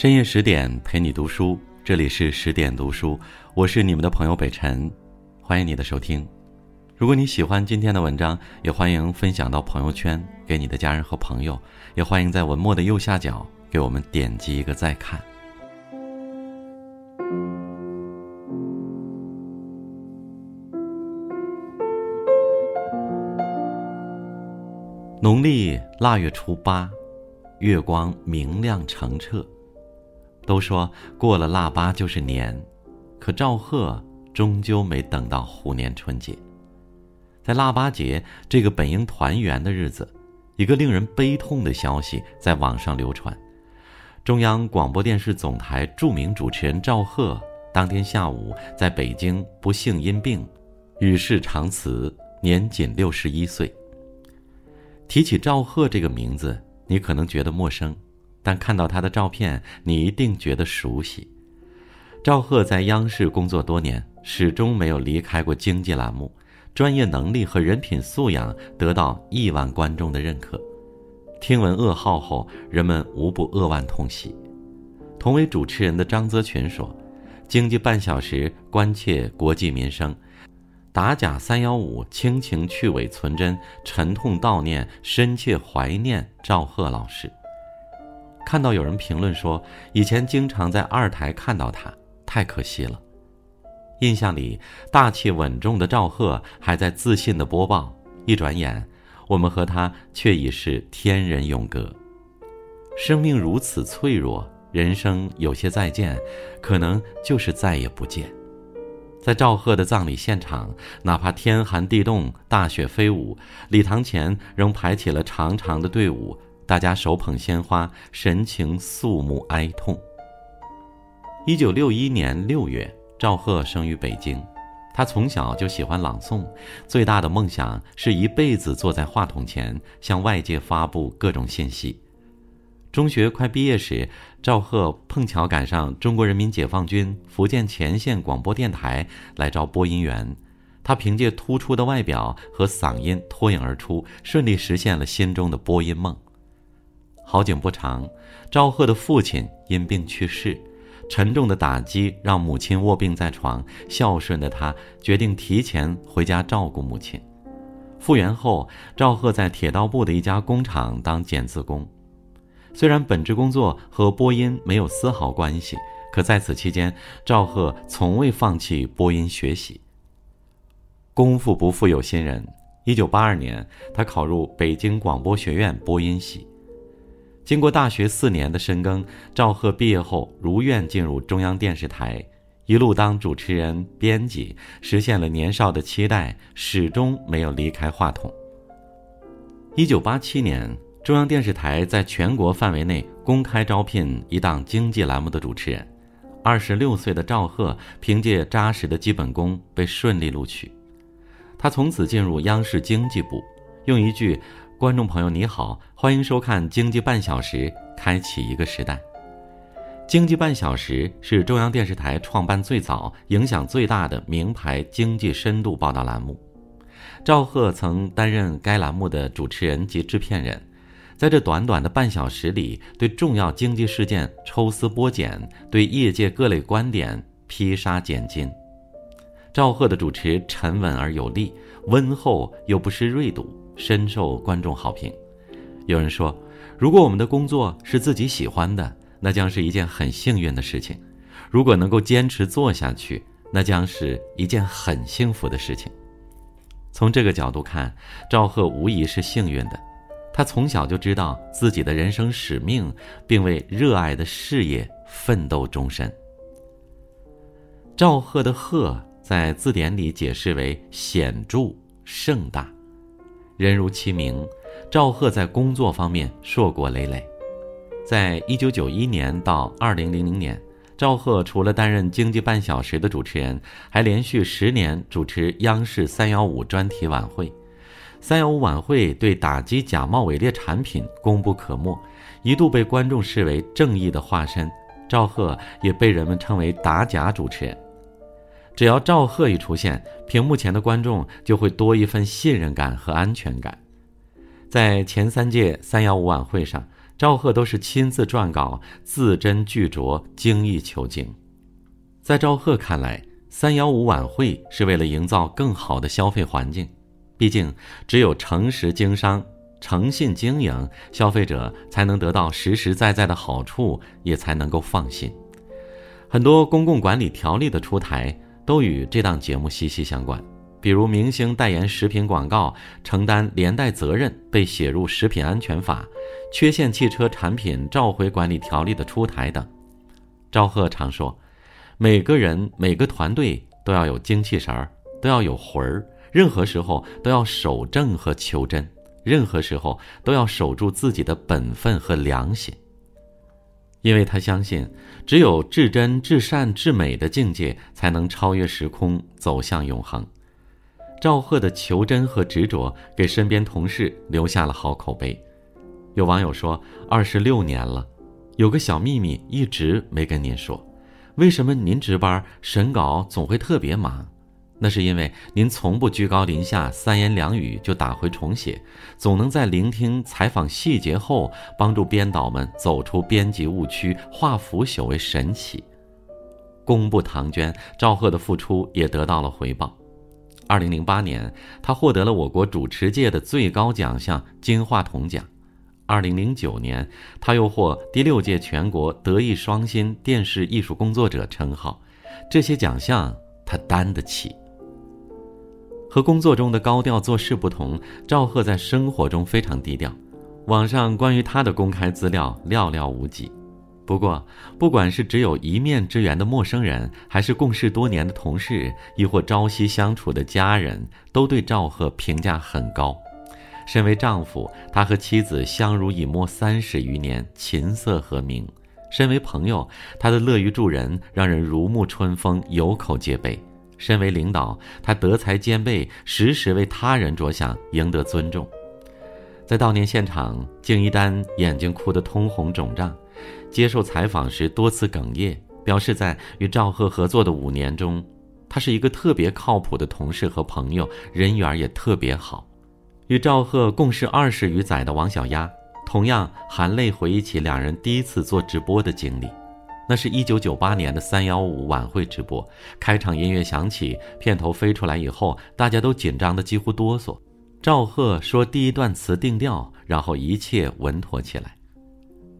深夜十点陪你读书，这里是十点读书，我是你们的朋友北辰，欢迎你的收听。如果你喜欢今天的文章，也欢迎分享到朋友圈给你的家人和朋友，也欢迎在文末的右下角给我们点击一个再看。农历腊月初八，月光明亮澄澈。都说过了腊八就是年，可赵贺终究没等到虎年春节。在腊八节这个本应团圆的日子，一个令人悲痛的消息在网上流传：中央广播电视总台著名主持人赵贺当天下午在北京不幸因病与世长辞，年仅六十一岁。提起赵贺这个名字，你可能觉得陌生，但看到他的照片，你一定觉得熟悉。赵贺在央视工作多年，始终没有离开过经济栏目，专业能力和人品素养得到亿万观众的认可。听闻噩耗后，人们无不扼腕痛惜。同为主持人的张泽群说：“经济半小时关切国计民生。”打假三幺五，亲情去伪存真，沉痛悼念，深切怀念赵贺老师。看到有人评论说，以前经常在二台看到他，太可惜了。印象里大气稳重的赵贺还在自信的播报，一转眼，我们和他却已是天人永隔。生命如此脆弱，人生有些再见，可能就是再也不见。在赵贺的葬礼现场，哪怕天寒地冻、大雪飞舞，礼堂前仍排起了长长的队伍，大家手捧鲜花，神情肃穆哀痛。一九六一年六月，赵赫生于北京，他从小就喜欢朗诵，最大的梦想是一辈子坐在话筒前，向外界发布各种信息。中学快毕业时，赵贺碰巧赶上中国人民解放军福建前线广播电台来招播音员，他凭借突出的外表和嗓音脱颖而出，顺利实现了心中的播音梦。好景不长，赵贺的父亲因病去世，沉重的打击让母亲卧病在床，孝顺的他决定提前回家照顾母亲。复原后，赵贺在铁道部的一家工厂当剪字工。虽然本职工作和播音没有丝毫关系，可在此期间，赵贺从未放弃播音学习。功夫不负有心人，一九八二年，他考入北京广播学院播音系。经过大学四年的深耕，赵贺毕业后如愿进入中央电视台，一路当主持人、编辑，实现了年少的期待，始终没有离开话筒。一九八七年。中央电视台在全国范围内公开招聘一档经济栏目的主持人，二十六岁的赵贺凭借扎实的基本功被顺利录取。他从此进入央视经济部，用一句“观众朋友你好，欢迎收看经济半小时”开启一个时代。经济半小时是中央电视台创办最早、影响最大的名牌经济深度报道栏目。赵贺曾担任该栏目的主持人及制片人。在这短短的半小时里，对重要经济事件抽丝剥茧，对业界各类观点劈沙拣金。赵贺的主持沉稳而有力，温厚又不失锐度，深受观众好评。有人说，如果我们的工作是自己喜欢的，那将是一件很幸运的事情；如果能够坚持做下去，那将是一件很幸福的事情。从这个角度看，赵贺无疑是幸运的。他从小就知道自己的人生使命，并为热爱的事业奋斗终身。赵贺的“贺”在字典里解释为显著、盛大。人如其名，赵赫在工作方面硕果累累。在一九九一年到二零零零年，赵赫除了担任经济半小时的主持人，还连续十年主持央视三幺五专题晚会。三幺五晚会对打击假冒伪劣产品功不可没，一度被观众视为正义的化身。赵赫也被人们称为“打假主持人”。只要赵贺一出现，屏幕前的观众就会多一份信任感和安全感。在前三届三幺五晚会上，赵贺都是亲自撰稿，字斟句酌，精益求精。在赵贺看来，三幺五晚会是为了营造更好的消费环境。毕竟，只有诚实经商、诚信经营，消费者才能得到实实在在的好处，也才能够放心。很多公共管理条例的出台，都与这档节目息息相关。比如，明星代言食品广告承担连带责任被写入食品安全法，缺陷汽车产品召回管理条例的出台等。赵贺常说：“每个人、每个团队都要有精气神儿，都要有魂儿。”任何时候都要守正和求真，任何时候都要守住自己的本分和良心。因为他相信，只有至真、至善、至美的境界，才能超越时空，走向永恒。赵赫的求真和执着，给身边同事留下了好口碑。有网友说：“二十六年了，有个小秘密一直没跟您说，为什么您值班审稿总会特别忙？”那是因为您从不居高临下，三言两语就打回重写，总能在聆听采访细节后，帮助编导们走出编辑误区，化腐朽为神奇。公布唐娟，赵贺的付出也得到了回报。二零零八年，他获得了我国主持界的最高奖项金话筒奖。二零零九年，他又获第六届全国德艺双馨电视艺术工作者称号。这些奖项他担得起。和工作中的高调做事不同，赵赫在生活中非常低调。网上关于他的公开资料寥寥无几。不过，不管是只有一面之缘的陌生人，还是共事多年的同事，亦或朝夕相处的家人，都对赵赫评价很高。身为丈夫，他和妻子相濡以沫三十余年，琴瑟和鸣；身为朋友，他的乐于助人让人如沐春风，有口皆碑。身为领导，他德才兼备，时时为他人着想，赢得尊重。在悼念现场，敬一丹眼睛哭得通红肿胀，接受采访时多次哽咽，表示在与赵赫合作的五年中，他是一个特别靠谱的同事和朋友，人缘也特别好。与赵赫共事二十余载的王小丫，同样含泪回忆起两人第一次做直播的经历。那是一九九八年的三幺五晚会直播，开场音乐响起，片头飞出来以后，大家都紧张的几乎哆嗦。赵赫说第一段词定调，然后一切稳妥起来。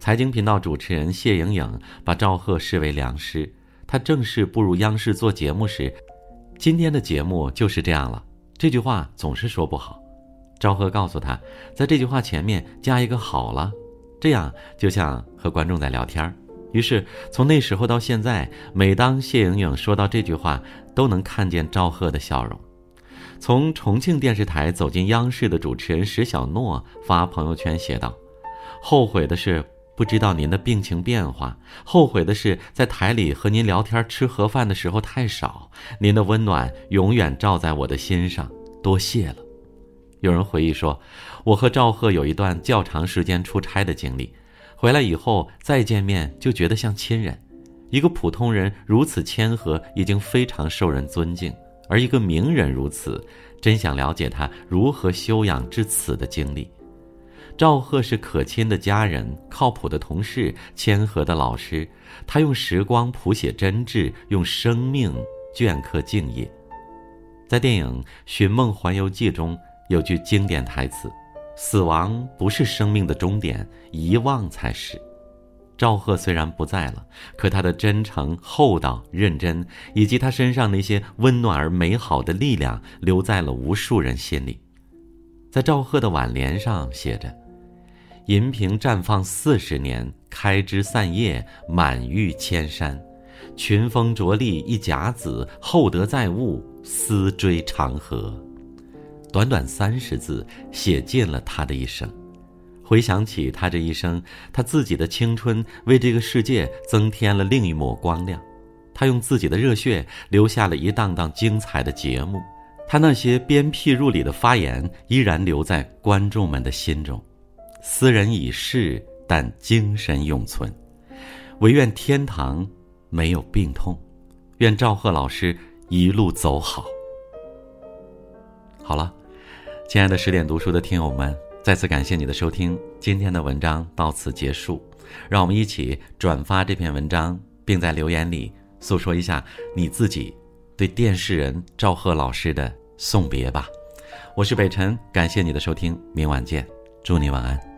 财经频道主持人谢莹莹把赵赫视为良师，他正式步入央视做节目时，今天的节目就是这样了。这句话总是说不好，赵赫告诉他，在这句话前面加一个好了，这样就像和观众在聊天儿。于是，从那时候到现在，每当谢莹莹说到这句话，都能看见赵贺的笑容。从重庆电视台走进央视的主持人石小诺发朋友圈写道：“后悔的是不知道您的病情变化，后悔的是在台里和您聊天吃盒饭的时候太少。您的温暖永远照在我的心上，多谢了。”有人回忆说：“我和赵贺有一段较长时间出差的经历。”回来以后再见面就觉得像亲人，一个普通人如此谦和，已经非常受人尊敬；而一个名人如此，真想了解他如何修养至此的经历。赵贺是可亲的家人，靠谱的同事，谦和的老师。他用时光谱写真挚，用生命镌刻敬业。在电影《寻梦环游记》中有句经典台词。死亡不是生命的终点，遗忘才是。赵贺虽然不在了，可他的真诚、厚道、认真，以及他身上那些温暖而美好的力量，留在了无数人心里。在赵贺的挽联上写着：“银屏绽放四十年，开枝散叶满玉千山。群峰着立一甲子，厚德载物思追长河。”短短三十字，写尽了他的一生。回想起他这一生，他自己的青春为这个世界增添了另一抹光亮。他用自己的热血留下了一档档精彩的节目。他那些鞭辟入里的发言依然留在观众们的心中。斯人已逝，但精神永存。唯愿天堂没有病痛。愿赵贺老师一路走好。好了。亲爱的十点读书的听友们。再次感谢你的收听，今天的文章到此结束。让我们一起转发这篇文章，并在留言里诉说一下你自己对电视人赵赫老师的送别吧。我是北辰，感谢你的收听，明晚见，祝你晚安。